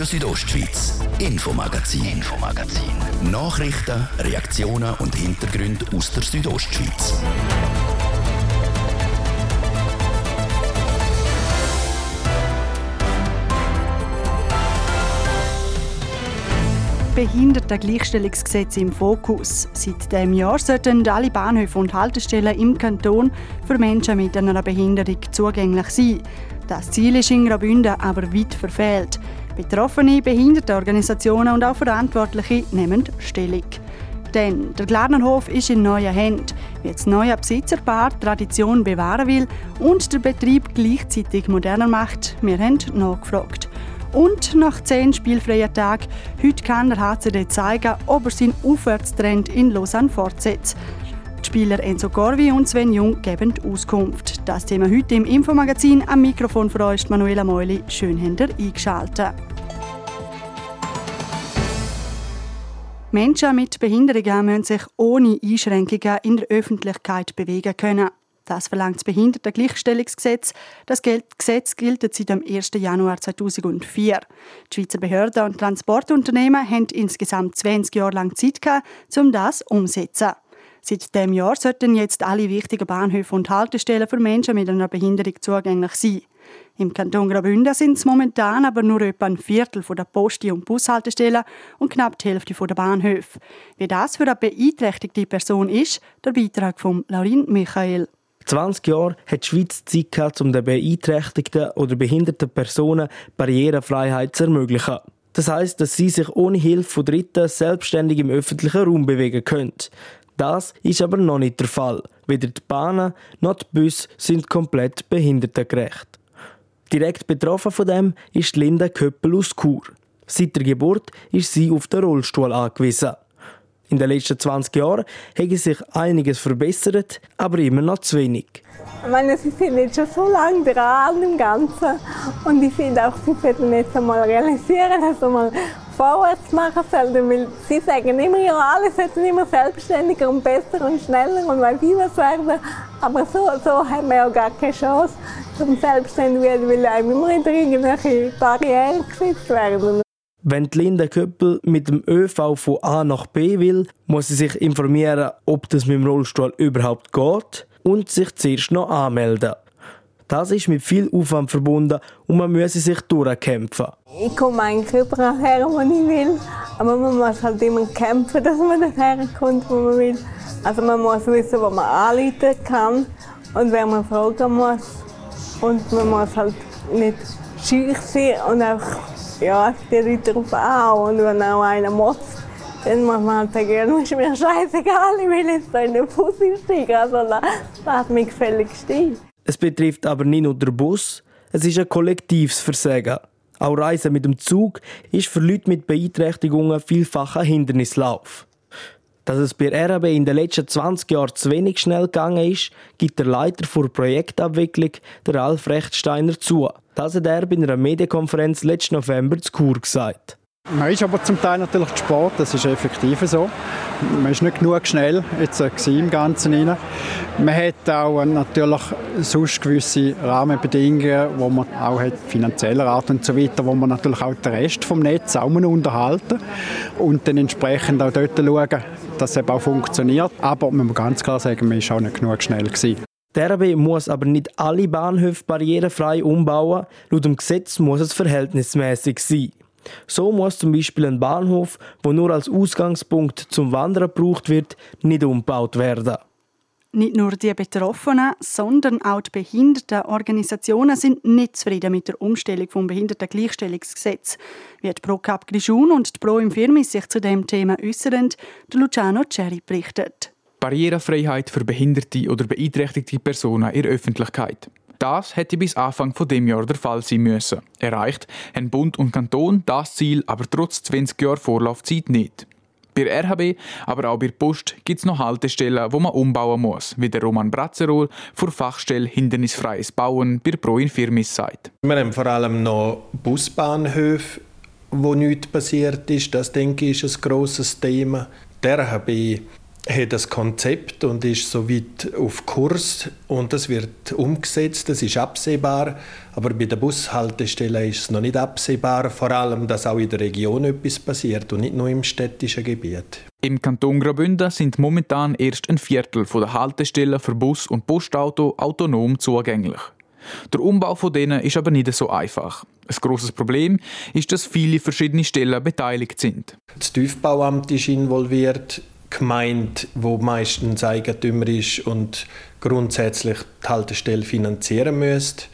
Radio Südostschweiz, Infomagazin, Infomagazin. Nachrichten, Reaktionen und Hintergründe aus der Südostschweiz. Behindertengleichstellungsgesetz im Fokus. Seit diesem Jahr sollten alle Bahnhöfe und Haltestellen im Kanton für Menschen mit einer Behinderung zugänglich sein. Das Ziel ist in Graubünden aber weit verfehlt. Betroffene, Behindertenorganisationen und auch Verantwortliche nehmen Stellung. Denn der Glarnerhof ist in neuen Händen, wie das neue Besitzerpaar Tradition bewahren will und der Betrieb gleichzeitig moderner macht. Wir haben nachgefragt. Und nach zehn spielfreien Tagen, heute kann der HCD zeigen, ob er seinen Aufwärtstrend in Lausanne fortsetzt. Die Spieler Enzo Corvi und Sven Jung geben Auskunft. Das Thema heute im Infomagazin. Am Mikrofon für euch Manuela Meuli. Schön habt ihr eingeschaltet. Menschen mit Behinderungen müssen sich ohne Einschränkungen in der Öffentlichkeit bewegen können. Das verlangt das Behindertengleichstellungsgesetz. Das Gesetz gilt seit dem 1. Januar 2004. Die Schweizer Behörden und Transportunternehmen haben insgesamt 20 Jahre lang Zeit um das umzusetzen. Seit diesem Jahr sollten jetzt alle wichtigen Bahnhöfe und Haltestellen für Menschen mit einer Behinderung zugänglich sein. Im Kanton Graubünden sind es momentan aber nur etwa ein Viertel der Posti- und Bushaltestellen und knapp die Hälfte der Bahnhöfe. Wie das für eine beeinträchtigte Person ist, der Beitrag von Laurin Michael. 20 Jahre hat die Schweiz Zeit gehabt, um den beeinträchtigten oder behinderten Personen Barrierefreiheit zu ermöglichen. Das heißt, dass sie sich ohne Hilfe von Dritten selbstständig im öffentlichen Raum bewegen können. Das ist aber noch nicht der Fall. Weder die Bahnen noch die Busse sind komplett behindertengerecht. Direkt betroffen von dem ist Linda Köppel aus Chur. Seit der Geburt ist sie auf den Rollstuhl angewiesen. In den letzten 20 Jahren hat sich einiges verbessert, aber immer noch zu wenig. Ich meine, sie sind jetzt schon so lange dran an dem Ganzen. Und ich finde auch, sie sollten jetzt einmal realisieren, dass sie mal vorwärts machen sollten. Weil sie sagen immer, ja, alle sollten immer selbstständiger und besser und schneller und weiß ich was werden. Aber so, so haben wir ja gar keine Chance, zum selbstständig werden, weil einem immer wieder irgendwelche Barrieren gesetzt werden. Wenn Linda Köppel mit dem ÖV von A nach B will, muss sie sich informieren, ob das mit dem Rollstuhl überhaupt geht und sich zuerst noch anmelden. Das ist mit viel Aufwand verbunden und man muss sich durchkämpfen. Ich komme eigentlich überall her, wo ich will, aber man muss halt immer kämpfen, dass man dorthin kommt, wo man will. Also man muss wissen, wo man anrufen kann und wer man fragen muss. Und man muss halt nicht schüch sein und einfach ja, die Leute darauf an. Und wenn auch einer motzt, dann muss man halt sagen, ja, ist mir scheißegal, ich will jetzt da in den Bus einsteigen. Also lass mich gefällig stehen. Es betrifft aber nicht nur den Bus, es ist ein kollektives Versagen. Auch Reisen mit dem Zug ist für Leute mit Beeinträchtigungen vielfach ein Hindernislauf. Dass es bei RAB in den letzten 20 Jahren zu wenig schnell gegangen ist, gibt der Leiter für Projektabwicklung, der Ralf Rechtsteiner, zu. Das hat er bei einer Medienkonferenz letzten November zu Chur gesagt. Man ist aber zum Teil natürlich zu spät, das ist effektiv so. Man ist nicht genug schnell jetzt im Ganzen rein. Man hat auch natürlich sonst gewisse Rahmenbedingungen, wo man auch hat, finanzieller Art und so weiter, wo man natürlich auch den Rest vom Netz auch unterhalten und dann entsprechend auch dort schauen, dass es eben auch funktioniert. Aber man muss ganz klar sagen, man ist auch nicht genug schnell gewesen. Der RB muss aber nicht alle Bahnhöfe barrierefrei umbauen. Laut dem Gesetz muss es verhältnismäßig sein. So muss zum Beispiel ein Bahnhof, wo nur als Ausgangspunkt zum Wandern gebraucht wird, nicht umgebaut werden. Nicht nur die Betroffenen, sondern auch die Behindertenorganisationen sind nicht zufrieden mit der Umstellung vom Behindertengleichstellungsgesetz. Wie die Pro Cap Grischun und die Pro im Firmis sich zu dem Thema äußern, der Luciano Cherry berichtet. Barrierefreiheit für behinderte oder beeinträchtigte Personen in der Öffentlichkeit. Das hätte bis Anfang von dem Jahr der Fall sein müssen. Erreicht haben Bund und Kanton das Ziel aber trotz 20 Jahren Vorlaufzeit nicht. Bei RHB, aber auch bei Post gibt es noch Haltestellen, wo man umbauen muss, wie der Roman Bratzerol vor Fachstelle Hindernisfreies Bauen bei Pro Infirmis sagt. Wir haben vor allem noch Busbahnhöfe, wo nichts passiert ist. Das denke ich ist ein grosses Thema. Der RHB hat das Konzept und ist soweit auf Kurs und das wird umgesetzt, das ist absehbar, aber bei der Bushaltestelle ist es noch nicht absehbar, vor allem, dass auch in der Region etwas passiert und nicht nur im städtischen Gebiet. Im Kanton Graubünden sind momentan erst ein Viertel der Haltestellen für Bus und Postauto autonom zugänglich. Der Umbau von denen ist aber nicht so einfach. Ein grosses Problem ist, dass viele verschiedene Stellen beteiligt sind. Das Tiefbauamt ist involviert, Gemeinde, wo meistens Eigentümer ist und grundsätzlich die Haltestelle finanzieren müsste.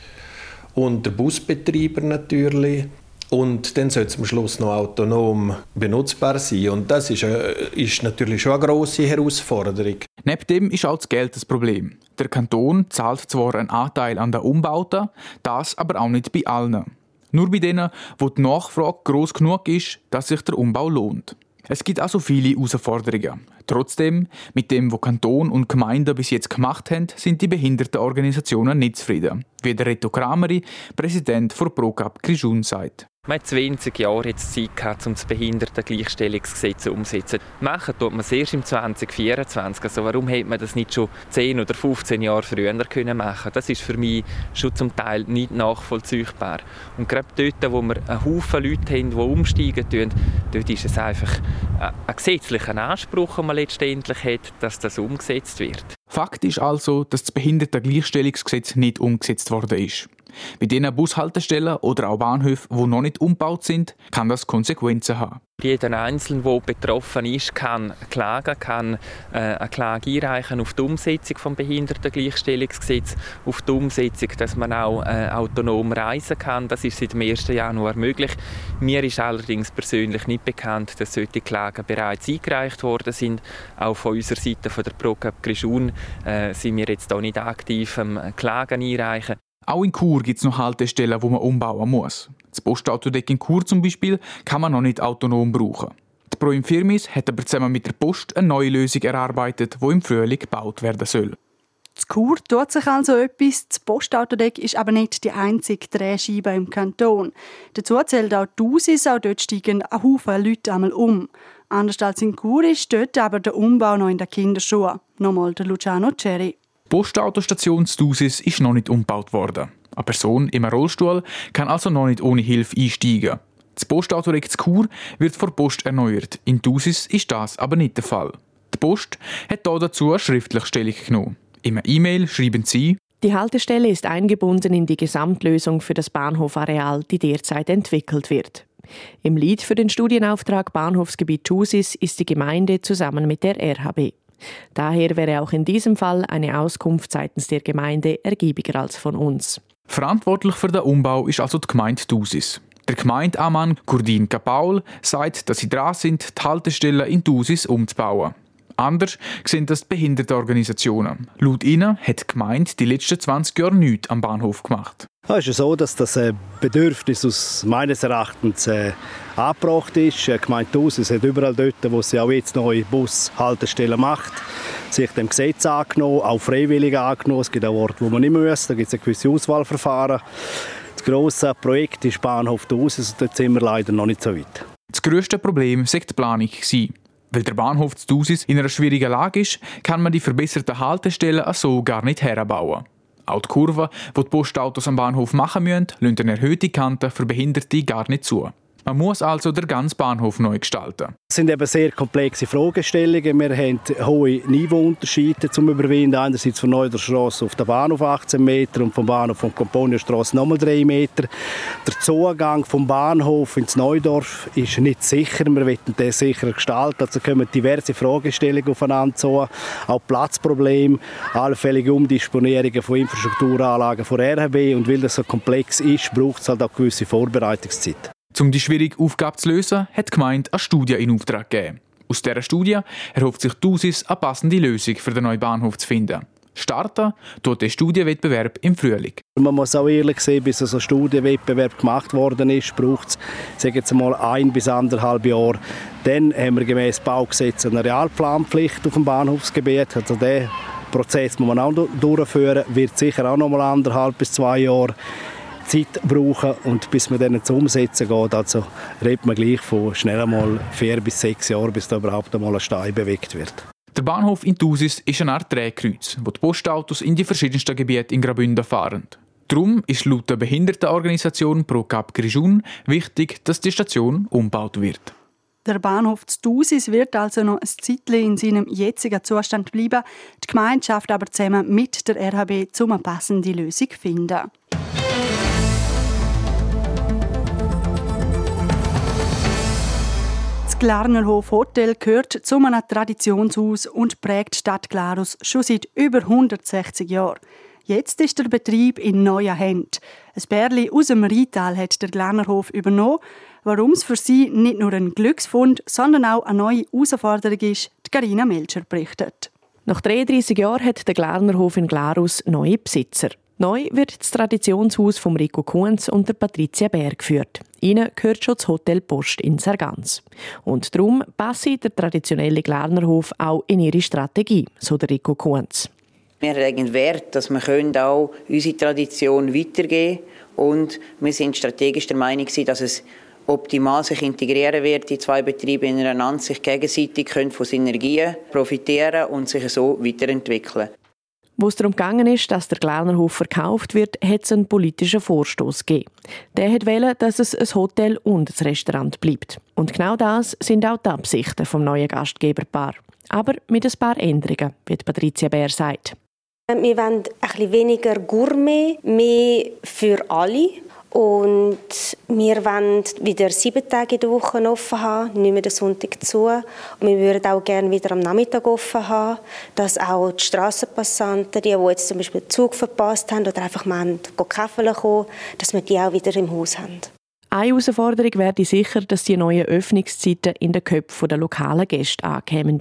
Und der Busbetreiber natürlich. Und dann sollte es am Schluss noch autonom benutzbar sein. Und das ist, äh, ist natürlich schon eine grosse Herausforderung. Neben dem ist auch das Geld das Problem. Der Kanton zahlt zwar einen Anteil an den Umbauten, das aber auch nicht bei allen. Nur bei denen, wo die Nachfrage groß genug ist, dass sich der Umbau lohnt. Es gibt also viele Herausforderungen. Trotzdem, mit dem, was Kanton und Gemeinden bis jetzt gemacht haben, sind die Behindertenorganisationen nicht zufrieden, wie der Reto Krameri, Präsident von ProCap Grischun, sagt. Man hat 20 Jahre jetzt Zeit gehabt, um das Behindertengleichstellungsgesetz umzusetzen. Machen tut man es erst im 2024. Also warum hätte man das nicht schon 10 oder 15 Jahre früher können machen Das ist für mich schon zum Teil nicht nachvollziehbar. Und gerade dort, wo wir einen Haufen Leute haben, die umsteigen, tun, dort ist es einfach ein gesetzlicher Anspruch, den man letztendlich hat, dass das umgesetzt wird. Fakt ist also, dass das Behindertengleichstellungsgesetz nicht umgesetzt worden ist. Bei diesen Bushaltestellen oder auch Bahnhöfen, die noch nicht umgebaut sind, kann das Konsequenzen haben. Jeder Einzelne, der betroffen ist, kann klagen, kann äh, eine Klage einreichen auf die Umsetzung des Behindertengleichstellungsgesetzes, auf die Umsetzung, dass man auch äh, autonom reisen kann. Das ist seit dem 1. Januar möglich. Mir ist allerdings persönlich nicht bekannt, dass solche Klagen bereits eingereicht worden sind. Auch von unserer Seite, von der ProCap Grischun, äh, sind wir jetzt auch nicht aktiv am Klagen einreichen. Auch in Chur gibt es noch Haltestellen, wo man umbauen muss. Das Postautodeck in Chur zum Beispiel kann man noch nicht autonom brauchen. Die Pro Infirmis hat aber zusammen mit der Post eine neue Lösung erarbeitet, die im Frühling gebaut werden soll. Das Chur tut sich also etwas. Das Postautodeck ist aber nicht die einzige Drehscheibe im Kanton. Dazu zählt auch die auch dort steigen ein Haufen Leute einmal um. Anders als in Chur ist dort aber der Umbau noch in den Kinderschuhen. Nochmal der Luciano Cherry. Die Postautostation Stusis ist noch nicht umgebaut worden. Eine Person im Rollstuhl kann also noch nicht ohne Hilfe einsteigen. Das Postauto Rex Chur wird vor Post erneuert. In Dusis ist das aber nicht der Fall. Die Post hat dazu eine schriftliche Stellung genommen. Im E-Mail schreiben sie, die Haltestelle ist eingebunden in die Gesamtlösung für das Bahnhofareal, die derzeit entwickelt wird. Im Lied für den Studienauftrag Bahnhofsgebiet Thusis ist die Gemeinde zusammen mit der RHB. Daher wäre auch in diesem Fall eine Auskunft seitens der Gemeinde ergiebiger als von uns. Verantwortlich für den Umbau ist also die Gemeinde Dusis. Der Gemeindeammann Gurdin Kapaul sagt, dass sie dran sind, die Haltestelle in Dusis umzubauen. Anders sind das die Behindertenorganisationen. Laut ihnen hat die Gemeinde die letzten 20 Jahre nichts am Bahnhof gemacht. Es ist so, dass das äh, Bedürfnis aus meines Erachtens äh, angebracht ist. Die Gemeinde Dusis hat überall dort, wo sie auch jetzt neue Bushaltestellen macht, sich dem Gesetz angenommen, auch freiwillig angenommen. Es gibt auch Orte, wo man nicht muss, da gibt es ein gewisse Auswahlverfahren. Das grosse Projekt ist Bahnhof Dusis und dort sind wir leider noch nicht so weit. Das grösste Problem war die Planung. Weil der Bahnhof zu Dusis in einer schwierigen Lage ist, kann man die verbesserten Haltestellen so gar nicht herbauen. Auch die Kurve, die die Postautos am Bahnhof machen müssen, lassen eine erhöhte Kante für Behinderte gar nicht zu. Man muss also den ganzen Bahnhof neu gestalten. Es sind eben sehr komplexe Fragestellungen. Wir haben hohe Niveauunterschiede zum Überwinden. Einerseits von Neuderstrasse auf den Bahnhof 18 Meter und vom Bahnhof von Komponierstrasse nochmal 3 Meter. Der Zugang vom Bahnhof ins Neudorf ist nicht sicher. Wir wollen den sicher gestalten. Also kommen diverse Fragestellungen aufeinander zu. Auch Platzprobleme, allfällige Umdisponierungen von Infrastrukturanlagen von RHB. Und weil das so komplex ist, braucht es halt auch gewisse Vorbereitungszeit. Um die schwierige Aufgabe zu lösen, hat die Gemeinde eine Studie in Auftrag gegeben. Aus dieser Studie erhofft sich die eine passende Lösung für den neuen Bahnhof zu finden. Starten tut der Studienwettbewerb im Frühling. Man muss auch ehrlich sehen, bis ein Studienwettbewerb gemacht worden ist, braucht es jetzt mal ein bis anderthalb Jahre. Dann haben wir gemäß Baugesetz eine Realplanpflicht auf dem Bahnhofsgebiet. Also der Prozess muss man auch durchführen, wird sicher auch noch mal anderthalb bis zwei Jahre Zeit brauchen und bis man dann zum Umsetzen geht, also redet man gleich von schnell einmal vier bis sechs Jahren, bis da überhaupt einmal ein Stein bewegt wird. Der Bahnhof in Thusis ist eine Art Drehkreuz, wo die Postautos in die verschiedensten Gebiete in Graubünden fahren. Darum ist laut der Behindertenorganisation Pro Cap Grijoun wichtig, dass die Station umgebaut wird. Der Bahnhof zu Thusis wird also noch ein Zeitchen in seinem jetzigen Zustand bleiben. Die Gemeinschaft aber zusammen mit der RHB zum eine passende Lösung finden. Das Glarnerhof Hotel gehört zu einem Traditionshaus und prägt die Stadt Glarus schon seit über 160 Jahren. Jetzt ist der Betrieb in neuer Händen. Ein Bärli aus dem Rheintal hat der Glarnerhof übernommen. Warum es für sie nicht nur ein Glücksfund, sondern auch eine neue Herausforderung ist, die Carina Melcher berichtet. Nach 33 Jahren hat der Glarnerhof in Glarus neue Besitzer. Neu wird das Traditionshaus von Rico Kunz und der Patricia Bär geführt. Ihnen gehört schon das Hotel Post in Sargans. Und darum passe der traditionelle Glarnerhof auch in ihre Strategie, so der Rico Kunz. Wir legen Wert, dass wir auch unsere Tradition weitergeben können. Und wir sind strategisch der Meinung, dass es optimal sich integrieren wird, die zwei Betriebe ineinander sich gegenseitig können von Synergien profitieren und sich so weiterentwickeln. Wo es darum gegangen ist, dass der Glarnerhof verkauft wird, hat es einen politischen Vorstoß gegeben. Der hat wollen, dass es ein Hotel und ein Restaurant bleibt. Und genau das sind auch die Absichten vom neuen Gastgeberpaar. Aber mit ein paar Änderungen, wie Patricia Bär sagt. Wir wollen ein bisschen weniger Gourmet, mehr für alle. Und wir wollen wieder sieben Tage in der Woche offen haben, nicht mehr den Sonntag zu. Und wir würden auch gerne wieder am Nachmittag offen haben, dass auch die Strassenpassanten, die, die jetzt zum Beispiel den Zug verpasst haben oder einfach mal Kaffee kommen, dass wir die auch wieder im Haus haben. Eine Herausforderung wäre sicher, dass die neuen Öffnungszeiten in den Köpfen der lokalen Gäste ankämen.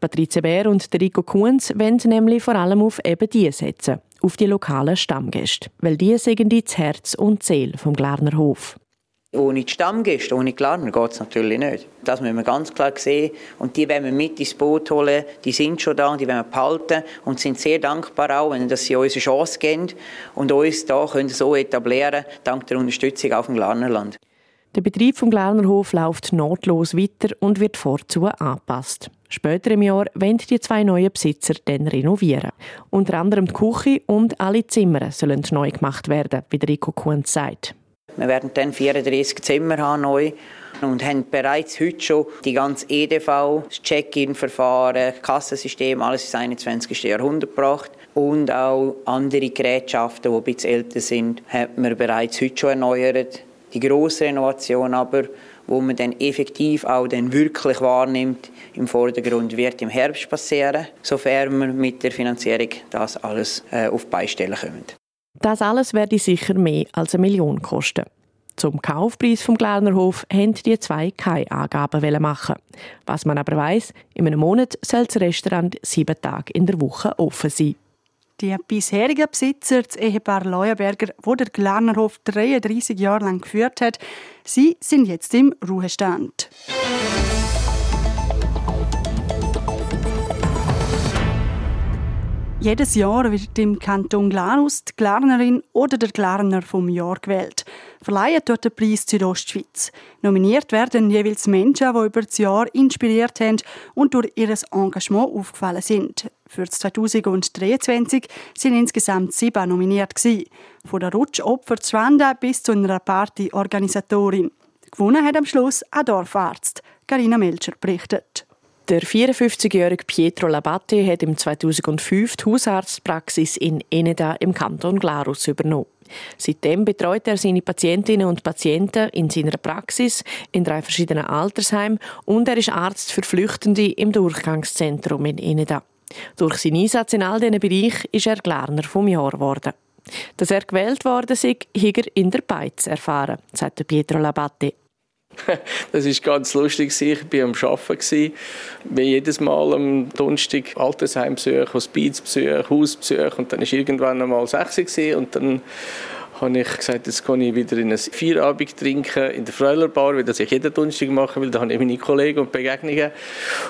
Patricia Bär und Rico Kunz wollen nämlich vor allem auf eben die setzen, auf die lokalen Stammgäste, weil die sind das Herz und Seele vom Glarner Hof. Ohne die Stammgäste, ohne Glarner geht es natürlich nicht. Das müssen wir ganz klar sehen. Und die wollen wir mit ins Boot holen. Die sind schon da, die wollen wir behalten und sind sehr dankbar auch, wenn sie uns eine Chance geben und uns da können so etablieren, dank der Unterstützung auf dem Glarnerland. Der Betrieb vom Glarnerhof läuft notlos weiter und wird vorzu angepasst. Später im Jahr wollen die zwei neuen Besitzer dann renovieren. Unter anderem die Küche und alle Zimmer sollen neu gemacht werden, wie Rico Kuhn sagt. Wir werden dann 34 Zimmer haben neu und haben bereits heute schon die ganze EDV, das Check-in-Verfahren, das Kassensystem, alles ins 21. Jahrhundert gebracht. Und auch andere Gerätschaften, die ein bisschen älter sind, haben wir bereits heute schon erneuert. Die grosse Renovation aber, wo man dann effektiv auch dann wirklich wahrnimmt, im Vordergrund wird im Herbst passieren, sofern wir mit der Finanzierung das alles äh, auf Beistellen können. Das alles werde sicher mehr als eine Million kosten. Zum Kaufpreis vom Glarnerhof haben die zwei keine Angaben machen. Was man aber weiß, in einem Monat soll das Restaurant sieben Tage in der Woche offen sein. Die bisherigen Besitzer, das Ehepaar Leuenberger, wo der Glarnerhof 33 Jahre lang geführt hat, sie sind jetzt im Ruhestand. Jedes Jahr wird im Kanton Glarus die Glarnerin oder der Glarner vom Jahr gewählt. Verleihen dort den Preis Südostschweiz. Nominiert werden jeweils Menschen, die über das Jahr inspiriert haben und durch ihr Engagement aufgefallen sind. Für 2023 sind insgesamt sieben nominiert. Von der Rutschopfer zu Wanda bis zu einer Partyorganisatorin. Gewonnen hat am Schluss ein Dorfarzt. Carina Melcher berichtet. Der 54-jährige Pietro Labate hat im 2005 die Hausarztpraxis in Eneda im Kanton Glarus übernommen. Seitdem betreut er seine Patientinnen und Patienten in seiner Praxis in drei verschiedenen Altersheimen und er ist Arzt für Flüchtende im Durchgangszentrum in Eneda. Durch seinen Einsatz in all diesen Bereichen ist er Glarner vom Jahr geworden. Dass er gewählt worden ist, hat er in der Beiz erfahren, sagt Pietro Labate. Das ist ganz lustig. Ich war am Arbeiten. Wir jedes Mal am Donnerstag Altersheimbesuch, Hospizbesuch, Hausbesuch und dann war irgendwann einmal 6 Uhr und dann habe ich gesagt, jetzt kann ich wieder in ein Feierabend trinken in der Freulerbar, wie das ich jeden Donnerstag mache, weil da habe ich meine Kollegen und Begegnungen.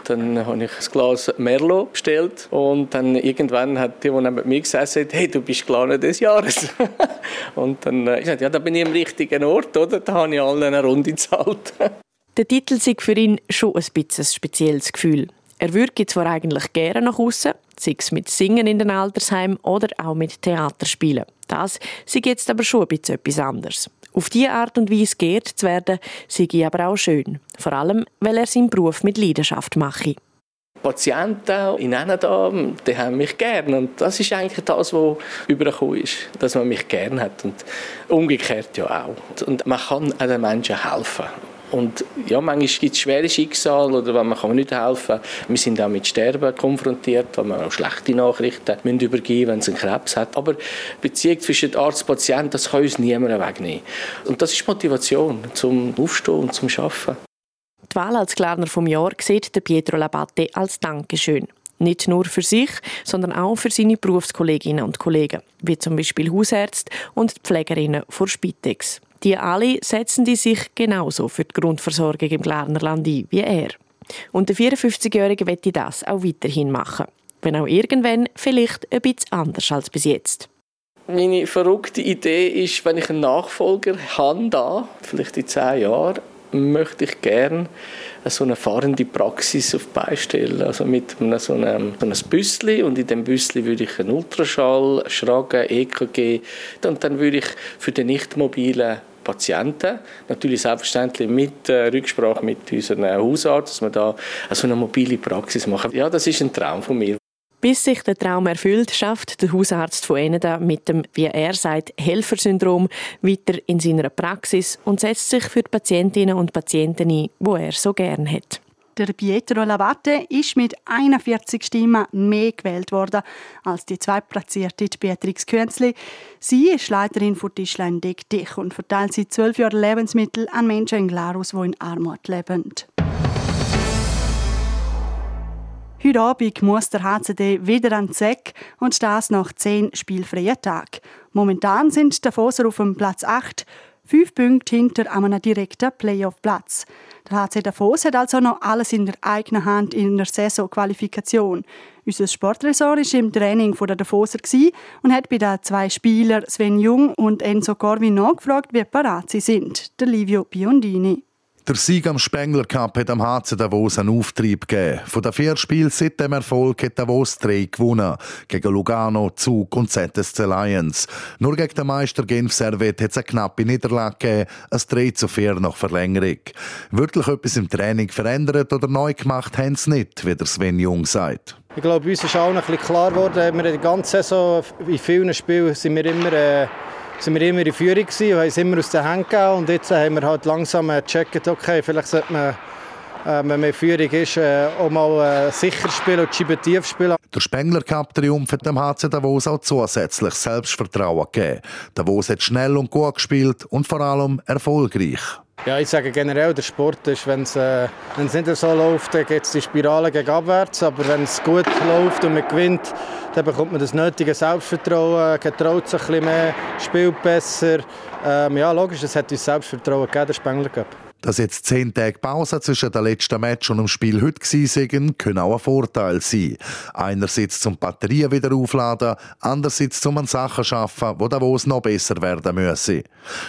Dann habe ich ein Glas Merlot bestellt und dann irgendwann hat die, die neben mir gesessen hat, hey, du bist Glaner des Jahres. und dann habe äh, ich gesagt, ja, da bin ich am richtigen Ort, oder? Da habe ich allen eine Runde gezahlt. Der Titel ist für ihn schon ein bisschen ein spezielles Gefühl. Er würde zwar eigentlich gerne nach außen, sei es mit Singen in den Altersheimen oder auch mit Theaterspielen. Das sei jetzt aber schon ein bisschen etwas anderes. Auf diese Art und Weise geehrt zu werden, sei aber auch schön. Vor allem, weil er seinen Beruf mit Leidenschaft mache. Patienten in da, die haben mich gern und das ist eigentlich das, was übergekommen ist, dass man mich gern hat und umgekehrt ja auch. Und man kann auch den Menschen helfen. Und ja, manchmal gibt es schwere Schicksale oder wenn man kann nicht helfen Wir sind auch mit Sterben konfrontiert, weil wir auch schlechte Nachrichten müssen übergeben wenn es einen Krebs hat. Aber Beziehung zwischen Arzt und Patient, das kann uns niemand wegnehmen. Und das ist Motivation zum Aufstehen und zum Arbeiten. Die Wahl als Klarner vom Jahr sieht der Pietro Labatte als Dankeschön. Nicht nur für sich, sondern auch für seine Berufskolleginnen und Kollegen, wie zum Beispiel Hausärzte und Pflegerinnen vor Spitex. Die alle setzen die sich genauso für die Grundversorgung im Glarnerland ein wie er. Und der 54-Jährige wird das auch weiterhin machen. Wenn auch irgendwann vielleicht ein bisschen anders als bis jetzt. Meine verrückte Idee ist, wenn ich einen Nachfolger habe, da, vielleicht in zehn Jahren, möchte ich gerne so eine fahrende Praxis auf beistellen. Also mit einem, so einem, so einem Büssli und in dem Büssli würde ich einen Ultraschall, Schragen, EKG und dann würde ich für den nicht mobilen Patienten. Natürlich selbstverständlich mit äh, Rücksprache mit unserem Hausarzt, dass wir da so eine mobile Praxis machen. Ja, das ist ein Traum von mir. Bis sich der Traum erfüllt, schafft der Hausarzt von Eneda mit dem, wie er sagt, Helfersyndrom weiter in seiner Praxis und setzt sich für die Patientinnen und Patienten ein, wo er so gern hat. Der Pietro Lavatte ist mit 41 Stimmen mehr gewählt worden als die zweitplatzierte Beatrix Künzli. Sie ist Leiterin von Tischlein Deck Dich und verteilt seit zwölf Jahren Lebensmittel an Menschen in Glarus, die in Armut leben. Heute Abend muss der HCD wieder an den Zeck und das nach zehn spielfreien Tagen. Momentan sind die Foser auf dem Platz 8, fünf Punkte hinter einem direkten Playoff-Platz. Der HC Davos hat also noch alles in der eigenen Hand in der Saisonqualifikation. Unser Sportresort war im Training der Davoser und hat bei den zwei Spielern Sven Jung und Enzo Corvin nachgefragt, wie parat sie sind. Der Livio Biondini. Der Sieg am Spengler Cup hat am HC Davos einen Auftrieb gegeben. Von den vier Spielen seit dem Erfolg hat Davos drei gewonnen. Gegen Lugano, Zug und ZSC Lions. Nur gegen den Meister Genf Servet hat es eine knappe Niederlage gegeben, ein 3 zu 4 nach Verlängerung. Wirklich etwas im Training verändert oder neu gemacht haben sie nicht, wie der Sven Jung sagt. Ich glaube, uns ist noch ein bisschen klar geworden, wir die ganze Saison in vielen Spielen sind wir immer... Äh sind wir immer in Führung gewesen haben es immer aus den Händen gegeben. Und jetzt haben wir halt langsam gecheckt, okay, vielleicht sollte man äh, wenn man in Führung ist, äh, auch mal äh, sicher spielen und Scheibe tief spielen. Der Spengler Cup Triumph hat dem HC Davos auch zusätzlich Selbstvertrauen gegeben. Davos hat schnell und gut gespielt und vor allem erfolgreich. Ja, ich sage generell, der Sport ist, wenn es äh, nicht so läuft, dann geht es die Spirale gegen abwärts. Aber wenn es gut läuft und man gewinnt, dann bekommt man das nötige Selbstvertrauen, getraut sich ein bisschen mehr, spielt besser. Ähm, ja, logisch, es hat uns Selbstvertrauen gegeben, der Spengler Cup. Dass jetzt zehn Tage Pause zwischen dem letzten Match und dem Spiel heute waren, können auch ein Vorteil sein. Einerseits zum Batterien wieder aufladen, andererseits zum an Sachen schaffen, wo Davos noch besser werden müssen.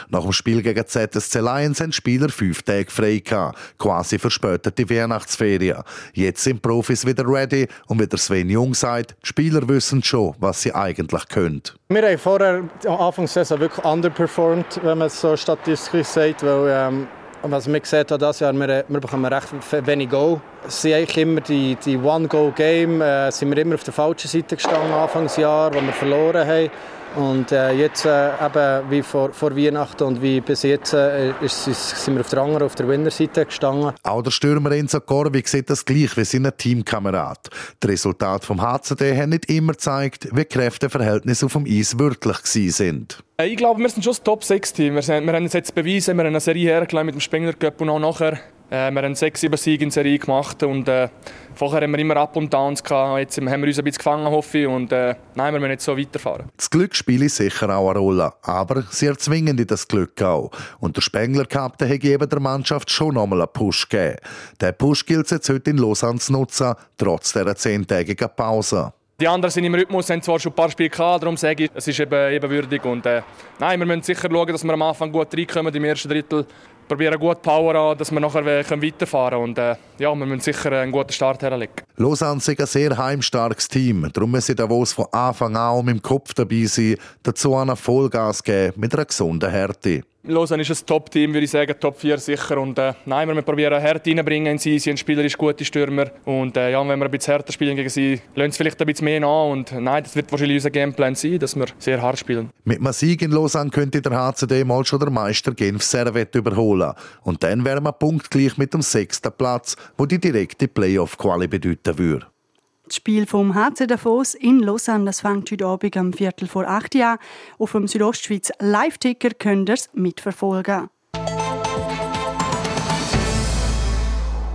Nach dem Spiel gegen ZSC Lions haben Spieler fünf Tage frei gehabt, quasi verspätete Weihnachtsferien. Jetzt sind Profis wieder ready und wie der Sven Jung sagt, die Spieler wissen schon, was sie eigentlich können. Wir haben vorher Anfang der Saison wirklich underperformed, wenn man es so statistisch sagt, weil ähm was wir gesehen haben, das Jahr, wir, wir bekommen recht wenig Goal. Es sind eigentlich immer die, die One-Goal-Game, äh, sind wir immer auf der falschen Seite gestanden Anfangsjahr, wo wir verloren haben. Und äh, jetzt äh, eben wie vor, vor Weihnachten und wie bis jetzt äh, ist, sind wir auf der anderen, auf der Winnerseite gestanden. Auch der Stürmer Enzo Corvi sieht das gleich wie seine Teamkamerad. Die Resultate vom HCD haben nicht immer gezeigt, wie Kräfteverhältnisse auf dem Eis wirklich sind. Äh, ich glaube, wir sind schon das Top-6-Team. Wir, wir, haben jetzt bewiesen, wir haben eine Serie hergelegt mit dem Spengler Cup und auch nachher äh, wir haben sechs, sieben Siege in Serie gemacht und äh, vorher haben wir immer Up und Downs gehabt. Jetzt haben wir uns ein bisschen gefangen, hoffe ich, und äh, nein, wir müssen jetzt so weiterfahren. Das Glück spielt sicher auch eine Rolle, aber sie erzwingen das Glück auch. Und der Spengler Cup, der hat eben der Mannschaft schon nochmal einen Push gegeben. Der Push gilt es jetzt heute in Lausanne zu nutzen, trotz dieser zehntägigen Pause. Die anderen sind im Rhythmus, haben zwar schon ein paar Spiele gehabt, darum sage ich, es ist eben ebenwürdig. Und, äh, nein, wir müssen sicher schauen, dass wir am Anfang gut reinkommen, im ersten Drittel probieren gut Power an, dass wir nachher weiterfahren können. Und äh, ja, wir müssen sicher einen guten Start herlegen. Lausanne ist ein sehr heimstarkes Team. Darum müssen Davos von Anfang an mit dem Kopf dabei sein, dazu einen Vollgas geben mit einer gesunden Härte. Lausanne ist ein Top-Team, würde ich sagen, Top 4 sicher. Und äh, nein, wir probieren Härte reinbringen in sie. Sie sind spielerisch gute Stürmer. Und äh, ja, wenn wir ein bisschen härter spielen gegen sie, lernen sie vielleicht ein bisschen mehr an. Und nein, das wird wahrscheinlich unser Gameplan sein, dass wir sehr hart spielen. Mit einem Sieg in Lausanne könnte der HCD mal schon der Meister Genf Servet überholen. Und dann wären wir punktgleich mit dem sechsten Platz, wo die direkte Playoff-Quali bedeuten würde. Das Spiel vom HC Davos in Lausanne das fängt heute Abend am Viertel vor acht an. Auf dem Südostschweiz Live-Ticker könnt ihr es mitverfolgen.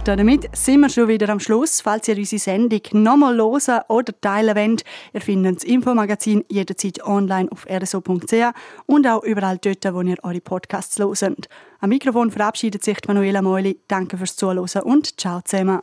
Damit sind wir schon wieder am Schluss. Falls ihr unsere Sendung nochmal hören oder teilen wollt, ihr findet das Infomagazin jederzeit online auf rso.ch und auch überall dort, wo ihr eure Podcasts hört. Am Mikrofon verabschiedet sich Manuela Meuli. Danke fürs Zuhören und ciao zusammen.